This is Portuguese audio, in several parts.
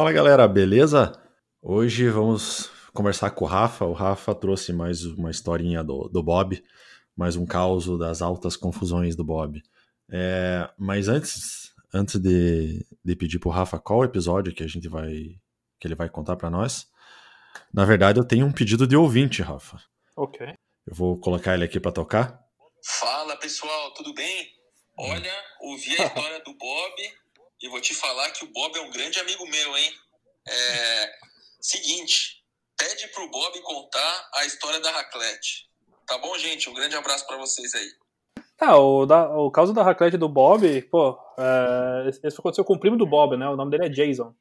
Fala galera, beleza? Hoje vamos conversar com o Rafa. O Rafa trouxe mais uma historinha do, do Bob, mais um caos das altas confusões do Bob. É, mas antes, antes de, de pedir pro Rafa qual episódio que a gente vai que ele vai contar para nós, na verdade eu tenho um pedido de ouvinte, Rafa. Ok. Eu vou colocar ele aqui para tocar. Fala pessoal, tudo bem? Olha, ouvi a história do Bob e vou te falar que o Bob é um grande amigo meu, hein? É, seguinte, pede pro Bob contar a história da raclette. Tá bom, gente? Um grande abraço para vocês aí. Ah, o, da, o caso da raclette do Bob, pô, é, esse aconteceu com o primo do Bob, né? O nome dele é Jason.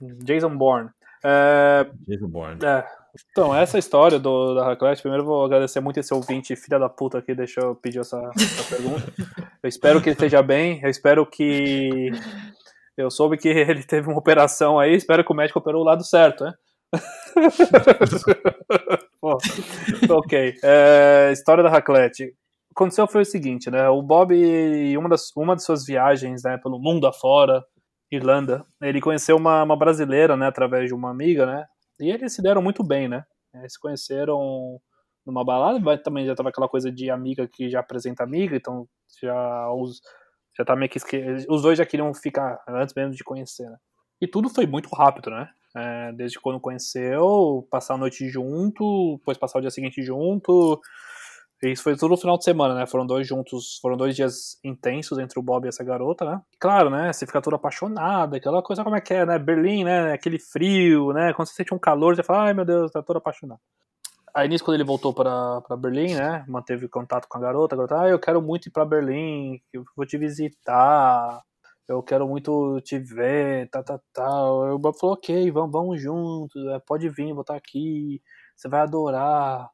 Jason Bourne. É, Jason Bourne. é, então, essa história do, da raclette, primeiro eu vou agradecer muito esse ouvinte, filha da puta, que deixou pedir essa, essa pergunta. Eu espero que ele esteja bem, eu espero que. Eu soube que ele teve uma operação aí, espero que o médico operou o lado certo, né? Ok. É, história da raclette. O que aconteceu foi o seguinte, né? O Bob, em uma das, uma de suas viagens né, pelo mundo afora, Irlanda, ele conheceu uma, uma brasileira, né, através de uma amiga, né? E eles se deram muito bem, né? Eles se conheceram numa balada, mas também já tava aquela coisa de amiga que já apresenta amiga, então já os já tá meio que esque... os dois já queriam ficar antes mesmo de conhecer, né? E tudo foi muito rápido, né? É, desde quando conheceu, passar a noite junto, depois passar o dia seguinte junto. Isso foi tudo no final de semana, né? Foram dois juntos, foram dois dias intensos entre o Bob e essa garota, né? Claro, né? Você fica toda apaixonada, aquela coisa como é que é, né? Berlim, né? Aquele frio, né? Quando você sente um calor, você fala, ai meu Deus, tá toda apaixonada. Aí nisso, quando ele voltou para Berlim, né? Manteve contato com a garota, a garota, ah, eu quero muito ir para Berlim, eu vou te visitar, eu quero muito te ver, tá, tá, tá. O Bob falou, ok, vamos, vamos juntos, é, pode vir, vou estar aqui, você vai adorar.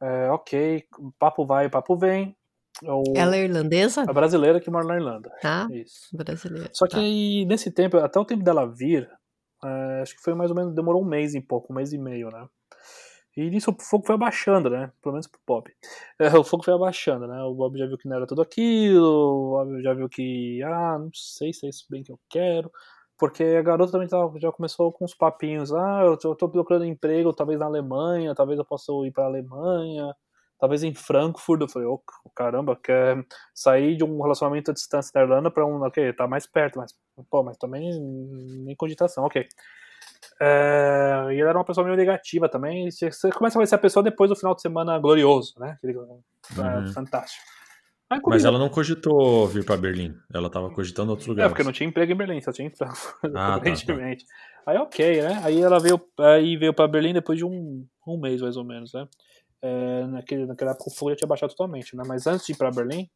É, ok, papo vai, papo vem. O, Ela é irlandesa? a brasileira que mora na Irlanda. Tá, Isso. brasileira. Só que tá. aí, nesse tempo, até o tempo dela vir, é, acho que foi mais ou menos, demorou um mês e pouco, um mês e meio, né? E nisso o fogo foi abaixando, né? Pelo menos pro Bob. É, o fogo foi abaixando, né? O Bob já viu que não era tudo aquilo, o Bob já viu que, ah, não sei se é isso bem que eu quero. Porque a garota também já começou com uns papinhos, ah, eu tô, eu tô procurando emprego, talvez na Alemanha, talvez eu possa ir pra Alemanha, talvez em Frankfurt. Eu falei, ô, caramba, quer sair de um relacionamento à distância da Irlanda pra um, ok, tá mais perto, mas, pô, mas também nem cogitação, ok. É, e ele era uma pessoa meio negativa também. Você começa a conhecer a pessoa depois do final de semana glorioso, né? Aquele, é, Uhum. fantástico. Mas comigo- ela não cogitou vir para Berlim. Ela tava cogitando outros É, lugares. porque não tinha emprego em Berlim, só tinha em Frankfurt, Ah, tá, aparentemente. Aí ok, né? Aí ela veio, aí veio pra Berlim depois de um, um mês, mais ou menos, né? É, naquele, naquela época o fogo já tinha baixado totalmente, né? Mas antes de ir pra Berlim,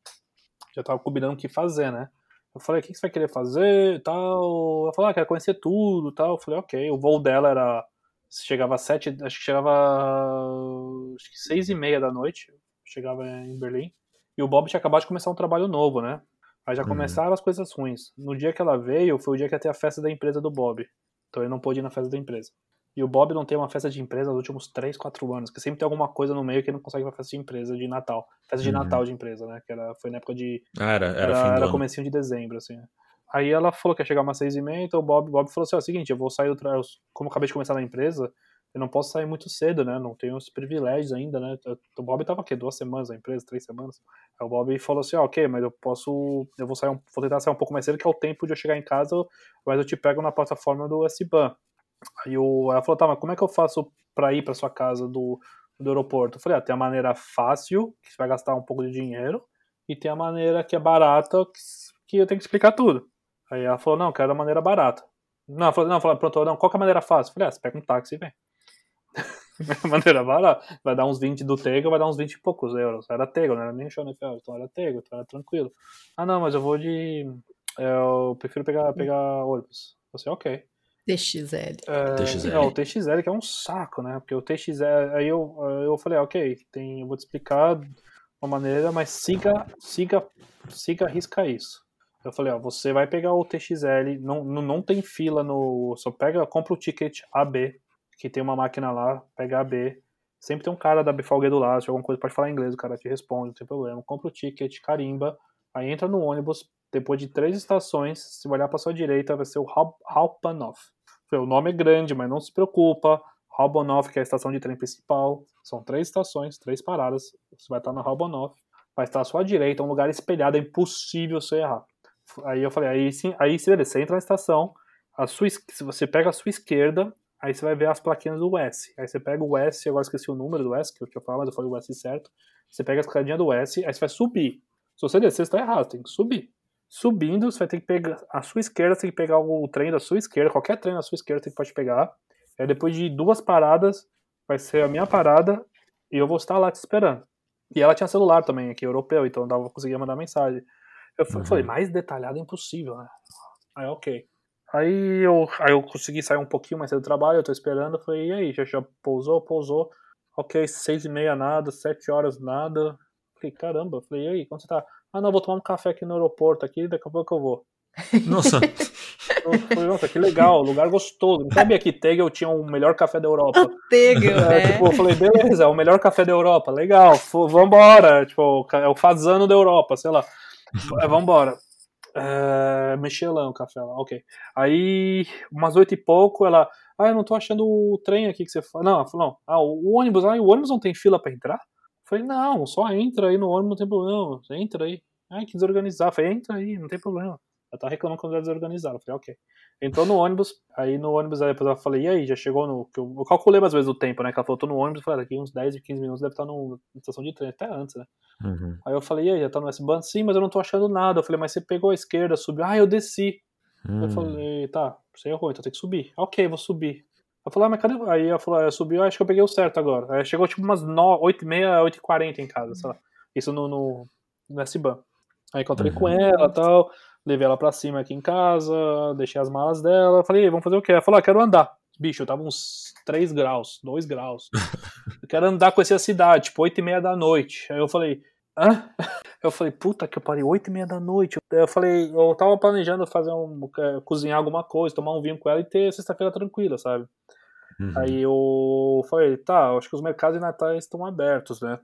já tava combinando o que fazer, né? Eu falei, o que você vai querer fazer e tal? Ela falou, ah, quero conhecer tudo e tal. Eu falei, ok. O voo dela era. Chegava às sete, acho que chegava. Acho que seis e meia da noite. Chegava em Berlim. E o Bob tinha acabado de começar um trabalho novo, né? Aí já Uhum. começaram as coisas ruins. No dia que ela veio, foi o dia que ia ter a festa da empresa do Bob. Então ele não pôde ir na festa da empresa. E o Bob não tem uma festa de empresa nos últimos 3, 4 anos, que sempre tem alguma coisa no meio que ele não consegue ir pra festa de empresa de Natal. Festa de Uhum. Natal de empresa, né? Que era, foi na época de. Ah, era, era, Era, era comecinho de dezembro, assim. né? Aí ela falou que ia chegar umas seis e meia, então o Bob, Bob falou assim, ó, é o seguinte, eu vou sair do tra... Como eu acabei de começar na empresa, eu não posso sair muito cedo, né? Não tenho os privilégios ainda, né? O Bob tava o quê? Duas semanas na empresa, três semanas. Aí o Bob falou assim, ó, ok, mas eu posso. Eu vou sair um... vou tentar sair um pouco mais cedo, que é o tempo de eu chegar em casa, mas eu te pego na plataforma do S-Bahn. Aí o... ela falou, tá, mas como é que eu faço pra ir pra sua casa do, do aeroporto? Eu falei, ah, tem a maneira fácil, que você vai gastar um pouco de dinheiro, e tem a maneira que é barata, que, que eu tenho que explicar tudo. Aí ela falou, não, quero a maneira barata. Não, ela falou, não, falou, pronto, não, qual que é a maneira fácil? Eu falei, ah, você pega um táxi e vem. maneira barata. Vai dar uns 20 do Tego, vai dar uns 20 e poucos euros. Era Tego, não era nem show NFL, então era Tego, então era tranquilo. Ah, não, mas eu vou de. Eu prefiro pegar, pegar ônibus. Você, ok. DXL. É, TXL. Não, o TXL que é um saco, né? Porque o TXL. Aí eu, eu falei, ok, tem, eu vou te explicar uma maneira, mas siga, siga, siga, risca isso. Eu falei, ó, você vai pegar o TXL, não, não, não tem fila no. Só pega, compra o ticket AB, que tem uma máquina lá, pega AB. Sempre tem um cara da Bifalgue do lado, se alguma coisa pode falar inglês, o cara te responde, não tem problema. Compra o ticket, carimba, aí entra no ônibus, depois de três estações, se olhar pra sua direita, vai ser o Hal- Halpanoff. O nome é grande, mas não se preocupa. Robonoff, que é a estação de trem principal. São três estações, três paradas. Você vai estar na Robonoff. Vai estar à sua direita, um lugar espelhado, é impossível você errar. Aí eu falei, aí sim, aí você entra na estação, a sua, você pega a sua esquerda, aí você vai ver as plaquinhas do S. Aí você pega o S, agora esqueci o número do S, que eu tinha falado, mas eu falei o S certo. Você pega a escadinha do S, aí você vai subir. Se você descer, você tá errado, tem que subir. Subindo, você vai ter que pegar a sua esquerda, você tem que pegar o trem da sua esquerda, qualquer trem da sua esquerda você pode pegar. Aí depois de duas paradas, vai ser a minha parada e eu vou estar lá te esperando. E ela tinha celular também aqui, europeu, então eu dava, conseguia mandar mensagem. Eu uhum. falei, mais detalhado é impossível, né? Aí, ok. Aí eu, aí eu consegui sair um pouquinho mais cedo do trabalho, eu tô esperando, eu falei, e aí, já, já pousou, pousou. Ok, seis e meia nada, sete horas nada. Falei, caramba, eu falei, e aí, quando você tá? Ah, não, vou tomar um café aqui no aeroporto, aqui, daqui a pouco eu vou. Nossa! Eu falei, nossa, que legal, lugar gostoso. Não sabia que Tegel tinha o melhor café da Europa. Tegel, é, né? Tipo, eu falei, beleza, é o melhor café da Europa, legal, vambora. Tipo, é o fazano da Europa, sei lá. É, vambora. É, Michelin, o café lá, ok. Aí, umas oito e pouco, ela. Ah, eu não tô achando o trem aqui que você fala. Não, ela falou, não. Ah, o ônibus, ah, o ônibus não tem fila pra entrar? Eu falei, não, só entra aí no ônibus, não tem problema. Entra aí. Ai, que desorganizar. Eu falei, entra aí, não tem problema. Ela tá reclamando quando é desorganizado. Eu falei, ok. Entrou no ônibus, aí no ônibus, aí depois eu falei, e aí, já chegou no. Eu, eu calculei mais vezes o tempo, né? Que ela falou, tô no ônibus, eu falei, ah, daqui uns 10, 15 minutos deve estar no, na estação de trem, até antes, né? Uhum. Aí eu falei, e aí, já tá no S-Bahn? Sim, mas eu não tô achando nada. Eu falei, mas você pegou a esquerda, subiu. Ah, eu desci. Uhum. Eu hum. falei, tá, você errou, então tem que subir. Ok, vou subir. Eu falei, ah, mas cadê? Aí ela falou, ah, eu subi, eu acho que eu peguei o certo agora. Aí chegou tipo umas 8 e meia, 8 e 40 em casa, sei lá. Isso no, no, no S-Bahn. Aí encontrei uhum. com ela e tal, levei ela pra cima aqui em casa, deixei as malas dela, falei, vamos fazer o quê? Ela falou, ah, quero andar. Bicho, eu tava uns 3 graus, 2 graus. Eu quero andar, conhecer a cidade, tipo, 8 e meia da noite. Aí eu falei, hã? Eu falei, puta que eu parei, 8 e meia da noite. Eu falei, eu tava planejando fazer um, é, cozinhar alguma coisa, tomar um vinho com ela e ter sexta-feira tranquila, sabe? Uhum. Aí eu falei, tá, acho que os mercados de Natal estão abertos, né?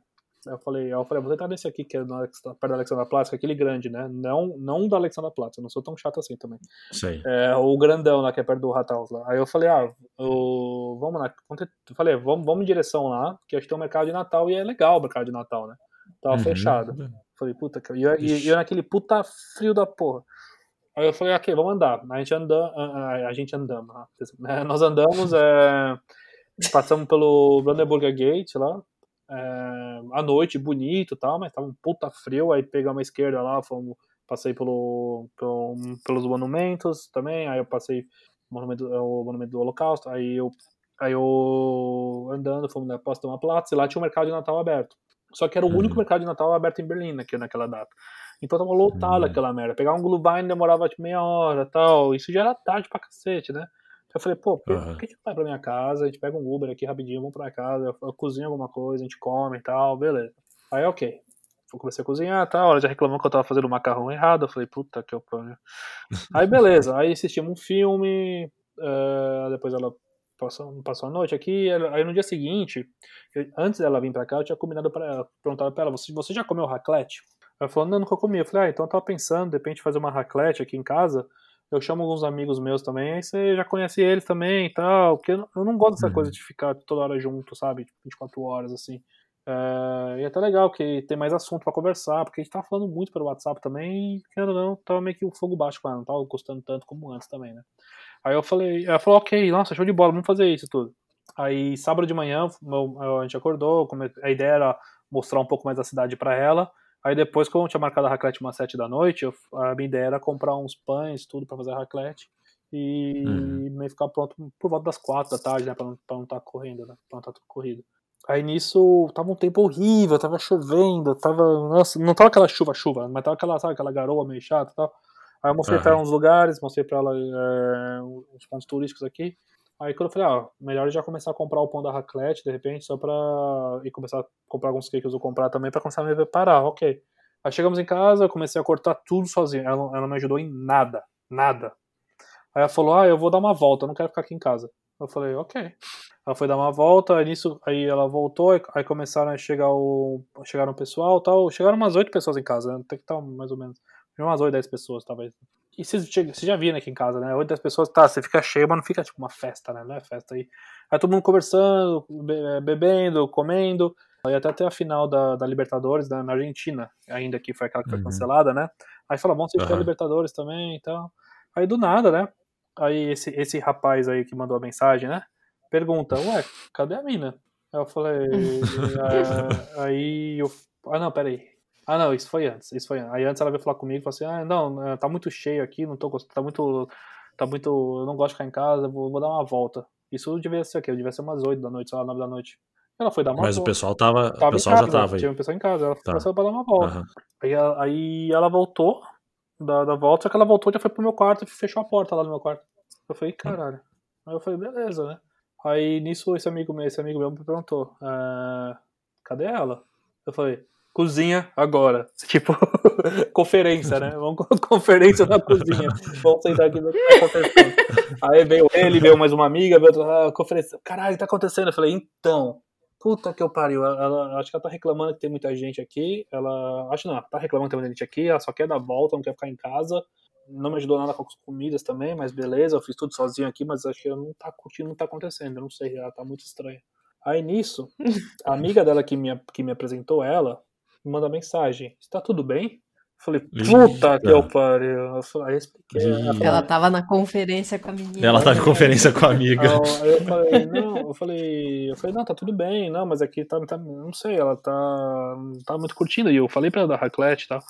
Eu falei, eu falei, vou tentar nesse aqui, que é no, perto da Alexandra Platz, aquele grande, né? Não, não da Alexandra Platz, eu não sou tão chato assim também. Sei. É, o grandão lá, que é perto do Rathaus lá. Aí eu falei, ah, eu, vamos lá. Eu falei, vamos, vamos em direção lá, que acho que tem um mercado de Natal e é legal o mercado de Natal, né? Tava uhum. fechado. Falei, puta, que... e eu, eu naquele puta frio da porra. Aí eu falei, ok, vamos andar. A gente anda, a, a gente andamos, né? nós andamos, é, passamos pelo Brandenburger Gate lá, é, à noite, bonito e tal, mas tava um puta frio, aí pegamos a esquerda lá, fomos, passei pelo, pelo, pelos monumentos também, aí eu passei o monumento, o monumento do Holocausto, aí eu, aí eu andando, fomos na Posta uma Platz, e lá tinha um mercado de Natal aberto. Só que era o uhum. único mercado de Natal aberto em Berlim naquela, naquela data. Então tava lotado uhum. aquela merda. Pegar um Glühwein demorava tipo meia hora tal. Isso já era tarde pra cacete, né? Eu falei, pô, por uhum. que a gente vai pra minha casa? A gente pega um Uber aqui rapidinho, vamos pra casa, eu, eu cozinho alguma coisa, a gente come e tal, beleza. Aí, ok. Eu comecei a cozinhar e tal, ela já reclamou que eu tava fazendo o macarrão errado. Eu falei, puta que eu. Aí, beleza. Aí assistimos um filme, uh, depois ela passou, passou a noite aqui. Aí no dia seguinte, eu, antes dela vir pra cá, eu tinha combinado pra ela, perguntado pra ela, você, você já comeu raclette? Ela falou, não, nunca comi. Eu falei, ah, então eu tava pensando, de repente, fazer uma raclette aqui em casa eu chamo alguns amigos meus também, aí você já conhece eles também e tal, porque eu não gosto dessa uhum. coisa de ficar toda hora junto, sabe? 24 tipo, horas, assim. É, e é até legal que tem mais assunto para conversar, porque a gente tá falando muito pelo WhatsApp também, e querendo ou não, tava meio que o fogo baixo com ela, não tava gostando tanto como antes também, né? Aí eu falei, ela falou, ok, nossa, show de bola, vamos fazer isso tudo. Aí sábado de manhã, a gente acordou, a ideia era mostrar um pouco mais da cidade para ela, Aí depois, como eu tinha marcado a raclette umas 7 da noite, eu, a minha ideia era comprar uns pães, tudo para fazer a raclette. E uhum. meio ficar pronto por volta das 4 da tarde, né? Pra não, pra não estar tá correndo, né? Pra não estar tá tudo corrido. Aí nisso tava um tempo horrível, tava chovendo, tava. Nossa, não tava aquela chuva-chuva, mas tava aquela, sabe, aquela garoa meio chata e tal. Aí eu mostrei uhum. pra ela uns lugares, mostrei pra ela é, uns pontos turísticos aqui. Aí quando eu falei, ah, melhor já começar a comprar o pão da raclette, de repente, só pra. e começar a comprar alguns cakes eu comprar também pra começar a me preparar, ok. Aí chegamos em casa, eu comecei a cortar tudo sozinho. Ela, ela não me ajudou em nada, nada. Aí ela falou, ah, eu vou dar uma volta, eu não quero ficar aqui em casa. Eu falei, ok. Ela foi dar uma volta, nisso, aí ela voltou, aí começaram a chegar o. Chegaram o pessoal tal. Chegaram umas oito pessoas em casa, né? Tem que estar mais ou menos. Umas oito, dez pessoas, talvez. E vocês você já viram aqui em casa, né? Hoje as pessoas, tá, você fica cheio, mas não fica tipo uma festa, né? Não é festa aí. Aí todo mundo conversando, be- bebendo, comendo. Aí até ter a final da, da Libertadores né, na Argentina, ainda que foi aquela que foi Uhum. cancelada, né? Aí fala, assistir a Aham. Libertadores também e tal. Aí do nada, né? Aí esse, esse rapaz aí que mandou a mensagem, né? Pergunta, ué, cadê a mina? Aí eu falei, é, aí eu. Ah não, peraí. Ah não, isso foi antes, isso foi antes. Aí antes ela veio falar comigo e falou assim, ah, não, é, tá muito cheio aqui, não tô gostando, tá muito. Tá muito. Eu não gosto de ficar em casa, vou, vou dar uma volta. Isso devia ser o quê? Devia ser umas 8 da noite, sei lá, 9 da noite. Ela foi dar uma Mas o volta. pessoal tava. Tava o pessoal casa, já tava aí. Tinha uma pessoa em casa, ela Tá. começou pra dar uma volta. Aham. Aí, ela- aí ela voltou da, da volta, só que ela voltou e já foi pro meu quarto e fechou a porta lá no meu quarto. Eu falei, caralho. Aí eu falei, beleza, né? Aí nisso esse amigo meu, esse amigo meu me perguntou, "Ah, cadê ela? Eu falei, cozinha agora. Tipo, conferência, né? Vamos conferência na cozinha. Vamos sentar aqui no que tá acontecendo. Aí veio ele, veio mais uma amiga, veio outra ah, conferência. Caralho, tá acontecendo? Eu falei, então, Puta que eu pariu. Ela, ela- acho que ela tá reclamando que tem muita gente aqui. Ela. Acho não, tá reclamando que tem muita gente aqui. Ela só quer dar volta, não quer ficar em casa. Não me ajudou nada com as comidas também, mas beleza, eu fiz tudo sozinho aqui, mas acho que ela não tá curtindo, não tá acontecendo. Eu não sei, ela tá muito estranha. Aí nisso, a amiga dela que me, que me apresentou ela me manda mensagem: Está tudo bem? Eu falei, puta que eu pariu. Eu falei, aí eu expliquei. Ela falou, Ela tava na conferência com a menina. Ela tava em conferência com a amiga. Aí eu- falei, não, eu falei, eu falei, não, tá tudo bem, não, mas aqui tá, tá- não sei, ela tá, tá muito curtindo, e eu falei pra ela da raclette e tal.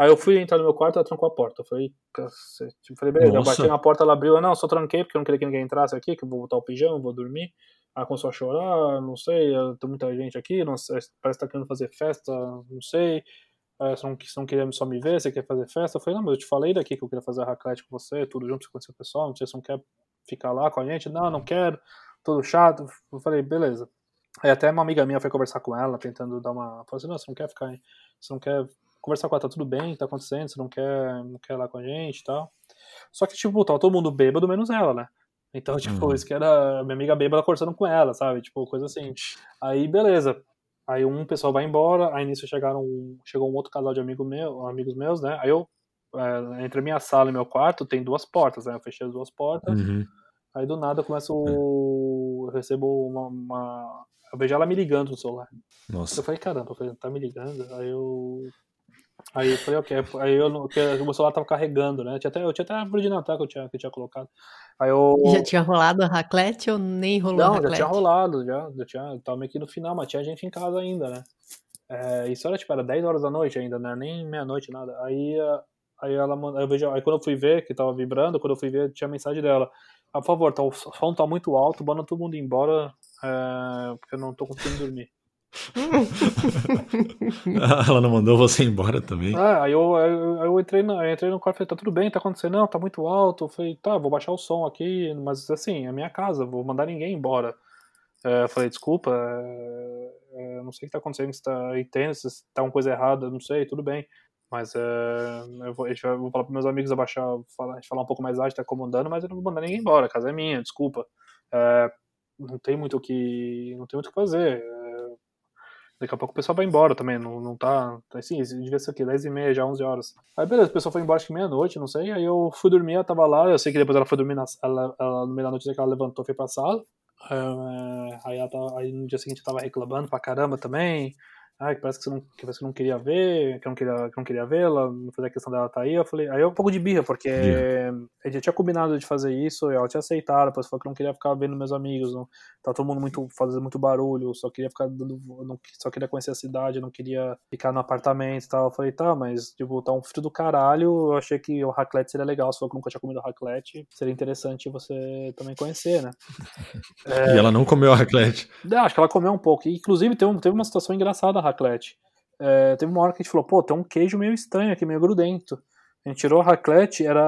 Aí eu fui entrar no meu quarto, ela trancou a porta. Eu falei, cacete. Eu falei, beleza, Nossa. eu bati na porta, ela abriu, eu, não, só tranquei, porque eu não queria que ninguém entrasse aqui, que eu vou botar o pijama, vou dormir. Ela começou a chorar, não sei, eh, tem muita gente aqui, não sei, parece que tá querendo fazer festa, não sei. Eh, Você não, você não queria só me ver, você quer fazer festa? Eu falei, não, mas eu te falei daqui que eu queria fazer a raclette com você, tudo junto, você conhecer o pessoal, não sei se você não quer ficar lá com a gente. Não, não quero, tudo chato. Eu falei, beleza. Aí até uma amiga minha foi conversar com ela, tentando dar uma. Falou assim, não, você não quer ficar, aí, você não quer conversar com ela, tá tudo bem, tá acontecendo, você não quer, não quer ir lá com a gente e tal. Só que, tipo, tava todo mundo bêbado, menos ela, né? Então, tipo, Uhum. isso que era minha amiga bêbada conversando com ela, sabe? Tipo, coisa assim. Aí, beleza. Aí um pessoal vai embora, aí nisso chegaram, chegou um outro casal de amigo meu, amigos meus, né? Aí eu, é, entre a minha sala e meu quarto, tem duas portas, né? Eu fechei as duas portas. Uhum. Aí do nada eu começo. Eu recebo uma, uma- Eu vejo ela me ligando no celular. Eu Nossa. falei, caramba, eu falei, tá me ligando? Aí eu. Aí eu falei, ok. Aí eu. Porque o meu celular tava carregando, né? Eu tinha até, eu tinha até a árvore de Natal que eu tinha, que eu tinha colocado. Aí eu. Já tinha rolado a raclette ou nem rolou a Não, já tinha rolado, já. Já tinha. Tava meio que no final, mas tinha gente em casa ainda, né? É, isso era tipo, era 10 horas da noite ainda, né? Nem meia-noite, nada. Aí, ah, aí ela manda, eu vejo, aí quando eu fui ver, que tava vibrando, quando eu fui ver, tinha a mensagem dela. Ah, por favor, tá, o som tá muito alto, manda todo mundo embora, é, porque eu não tô conseguindo dormir. Ela não mandou você embora também? Ah, aí eu, eu, eu entrei, na, eu entrei no quarto e falei, tá tudo bem, tá acontecendo? Não, tá muito alto. Eu falei, tá, vou baixar o som aqui, mas assim, é minha casa, vou mandar ninguém embora. É, eu falei, desculpa, é, é, não sei o que tá acontecendo, se tá entendo, se tá uma coisa errada, não sei, tudo bem. Mas é, eu, vou, eu vou falar pros meus amigos abaixar, falar, falar um pouco mais alto, tá incomodando, mas eu não vou mandar ninguém embora, a casa é minha, desculpa. É, não tem muito o que. Não tem muito o que fazer. Daqui a pouco o pessoal vai embora também, não, não tá. Assim, isso devia ser o quê? 10 e meia, já 11 horas. Aí beleza, o pessoal foi embora acho que meia-noite, não sei. Aí eu fui dormir, ela tava lá. Eu sei que depois ela foi dormir na ela, ela, no meio da noite que ela levantou foi pra sala. É, aí, tava- aí no dia seguinte tava reclamando pra caramba também. Que parece que você não, que você não queria ver, que não queria, que não queria vê-la, não fazia questão dela estar aí. Eu falei, aí eu um pouco de birra, porque a gente já tinha combinado de fazer isso, ela tinha aceitado, depois falou que não queria ficar vendo meus amigos, não, tá todo mundo muito fazendo muito barulho, só queria ficar dando, não, só queria conhecer a cidade, não queria ficar no apartamento e tal. Eu falei, tá, mas tipo, tá um frio do caralho, eu achei que o raclette seria legal, se falou que nunca tinha comido raclette, seria interessante você também conhecer, né? E ela não comeu a raclette. Não, acho que ela comeu um pouco. Inclusive, teve, teve uma situação engraçada a raclette. É, teve uma hora que a gente falou, pô, tem um queijo meio estranho aqui, meio grudento. A gente tirou a raclette, era,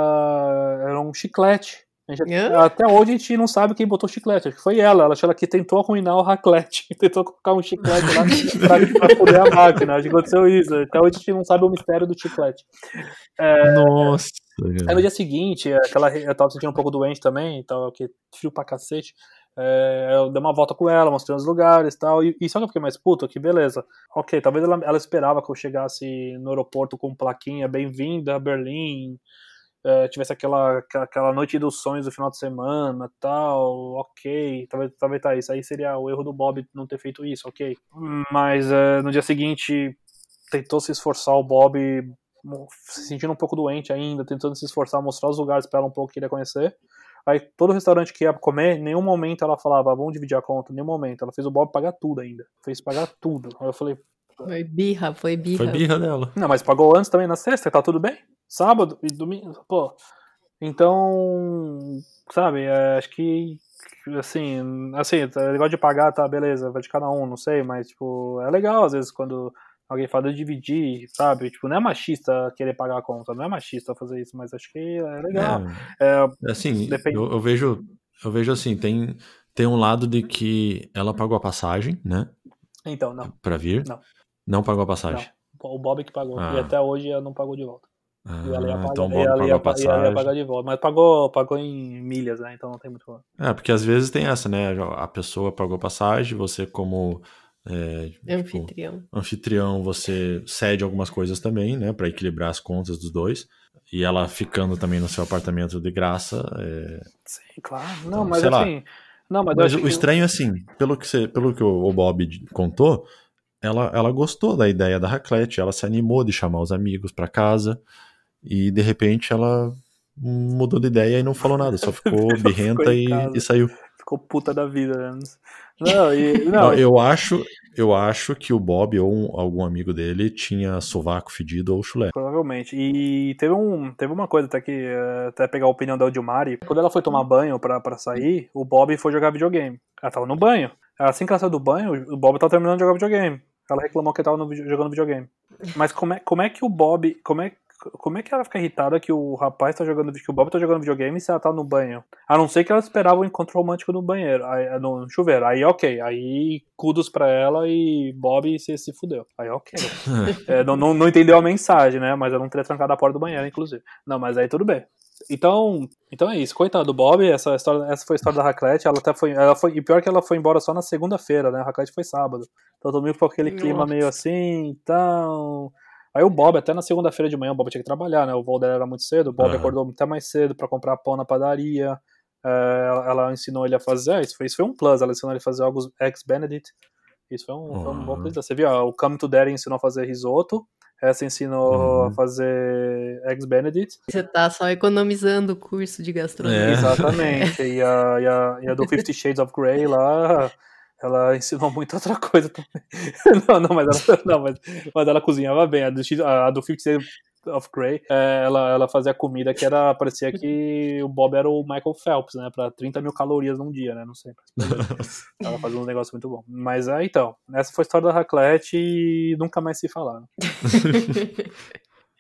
era um chiclete. Gente- Hã? até hoje a gente não sabe quem botou o chiclete. Acho que foi ela. Ela achou ela que tentou arruinar o raclette. Tentou colocar um chiclete lá pra, pra foder a máquina. Acho que aconteceu isso. Até hoje a gente não sabe o mistério do chiclete. Nossa. Aí no dia seguinte, aquela, eu tava sentindo um pouco doente também, tava que frio pra cacete. É, eu dei uma volta com ela, mostrei os lugares tal. E, e só que eu fiquei mais puto, que beleza. Ok, talvez ela, ela esperava que eu chegasse no aeroporto com plaquinha bem-vinda a Berlim. é, tivesse aquela, aquela noite dos sonhos do final de semana tal, ok, talvez, talvez tá, isso aí seria o erro do Bob não ter feito isso, ok. Mas é, no dia seguinte tentou se esforçar o Bob se sentindo um pouco doente ainda, tentando se esforçar, mostrar os lugares para ela um pouco que ele ia conhecer. Aí todo restaurante que ia comer, em nenhum momento ela falava, vamos dividir a conta, em nenhum momento. Ela fez o Bob pagar tudo ainda. Fez pagar tudo. Aí eu falei. Foi birra, foi birra. Foi birra dela. Não, mas pagou antes também na sexta, tá tudo bem? Sábado e domingo. Pô. Então, sabe, é, acho que assim, assim, é legal de pagar, tá, beleza, vai de cada um, não sei, mas tipo, é legal às vezes quando alguém fala de dividir, sabe? Tipo, não é machista querer pagar a conta, não é machista fazer isso, mas acho que é legal. É, é, assim, depende... eu, eu, vejo, eu vejo assim, tem, tem um lado de que ela pagou a passagem, né? Então, não. Pra vir? Não. Não pagou a passagem? Não. O Bob que pagou. Ah. E até hoje ela não pagou de volta. Ah, e ela ia pagar, então o Bob pagou ia, a passagem. Ela ia pagar de volta. Mas pagou, pagou em milhas, né? Então não tem muito problema. É, porque às vezes tem essa, né? A pessoa pagou a passagem, você como é, tipo, anfitrião. Anfitrião, você cede algumas coisas também, né, para equilibrar as contas dos dois. E ela ficando também no seu apartamento de graça. É... Sim, claro. Não, então, mas assim. Lá. Não, mas, mas o estranho é assim, pelo que, você, pelo que o Bob contou, ela, ela gostou da ideia da raclette, ela se animou de chamar os amigos para casa e de repente ela mudou de ideia e não falou nada, só ficou birrenta e, e, saiu. Ficou puta da vida, né? Não, e, não. não, eu acho, eu acho que o Bob ou um, algum amigo dele tinha sovaco fedido ou chulé. Provavelmente. E teve, um, teve uma coisa até que eh, até pegar a opinião da Odilmari. Quando ela foi tomar banho pra, pra sair, o Bob foi jogar videogame. Ela tava no banho. Assim que ela saiu do banho, o Bob tava terminando de jogar videogame. Ela reclamou que ele tava no, jogando videogame. Mas como é, como é que o Bob. Como é, como é que ela fica irritada que o rapaz tá jogando, que o Bob tá jogando videogame se ela tá no banho? A não ser que ela esperava o um encontro romântico no banheiro, aí, no chuveiro. Aí ok, aí kudos pra ela e Bob se, se fudeu. Aí ok. é, não, não, não, entendeu a mensagem, né? Mas eu não teria trancado a porta do banheiro, inclusive. Não, mas aí tudo bem. Então, então é isso. Coitado do Bob, essa, história, essa foi a história da Raclette. Ela até foi, ela foi. E pior que ela foi embora só na segunda-feira, né? A Raclette foi sábado. Então todo mundo ficou com aquele clima meio assim, então. Aí o Bob, até na segunda-feira de manhã, o Bob tinha que trabalhar, né? O voo dela era muito cedo, o Bob uhum. acordou até mais cedo para comprar pão na padaria. É, ela, ela, ensinou ele a fazer, isso foi, isso foi um plus, ela ensinou ele a fazer algo ex-Benedict. Isso foi um, uhum. foi um bom plus. Você viu, ó, o Come to Daddy ensinou a fazer risoto, essa ensinou uhum. a fazer ex-Benedict. Você tá só economizando o curso de gastronomia. É. Exatamente. e, a, e, a, e a do Fifty Shades of Grey lá ela ensinou muito outra coisa também. não, não, mas ela, não, mas, mas ela cozinhava bem. A do, a do Fifty of Grey, é, ela, ela fazia comida que era, parecia que o Bob era o Michael Phelps, né? Pra 30 mil calorias num dia, né? Não sei. ela fazia um negócio muito bom. Mas é, então, essa foi a história da raclette e nunca mais se falaram.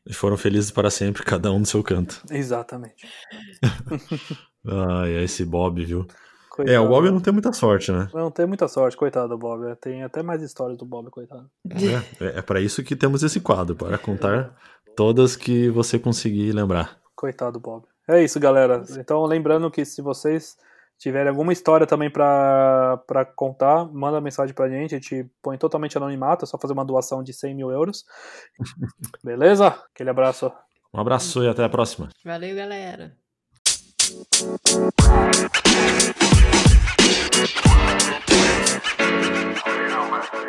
e foram felizes para sempre, cada um no seu canto. Exatamente. Ai, esse Bob, viu? Coitado. É, o Bob não tem muita sorte, né? Não tem muita sorte, coitado do Bob. Tem até mais histórias do Bob, coitado. É, é, é para isso que temos esse quadro, para contar todas que você conseguir lembrar. Coitado do Bob. É isso, galera. Então, lembrando que se vocês tiverem alguma história também para contar, manda mensagem pra gente. A gente põe totalmente anonimato, é só fazer uma doação de 100 mil euros. Beleza? Aquele abraço. Um abraço e até a próxima. Valeu, galera. You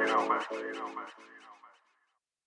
know, man. You.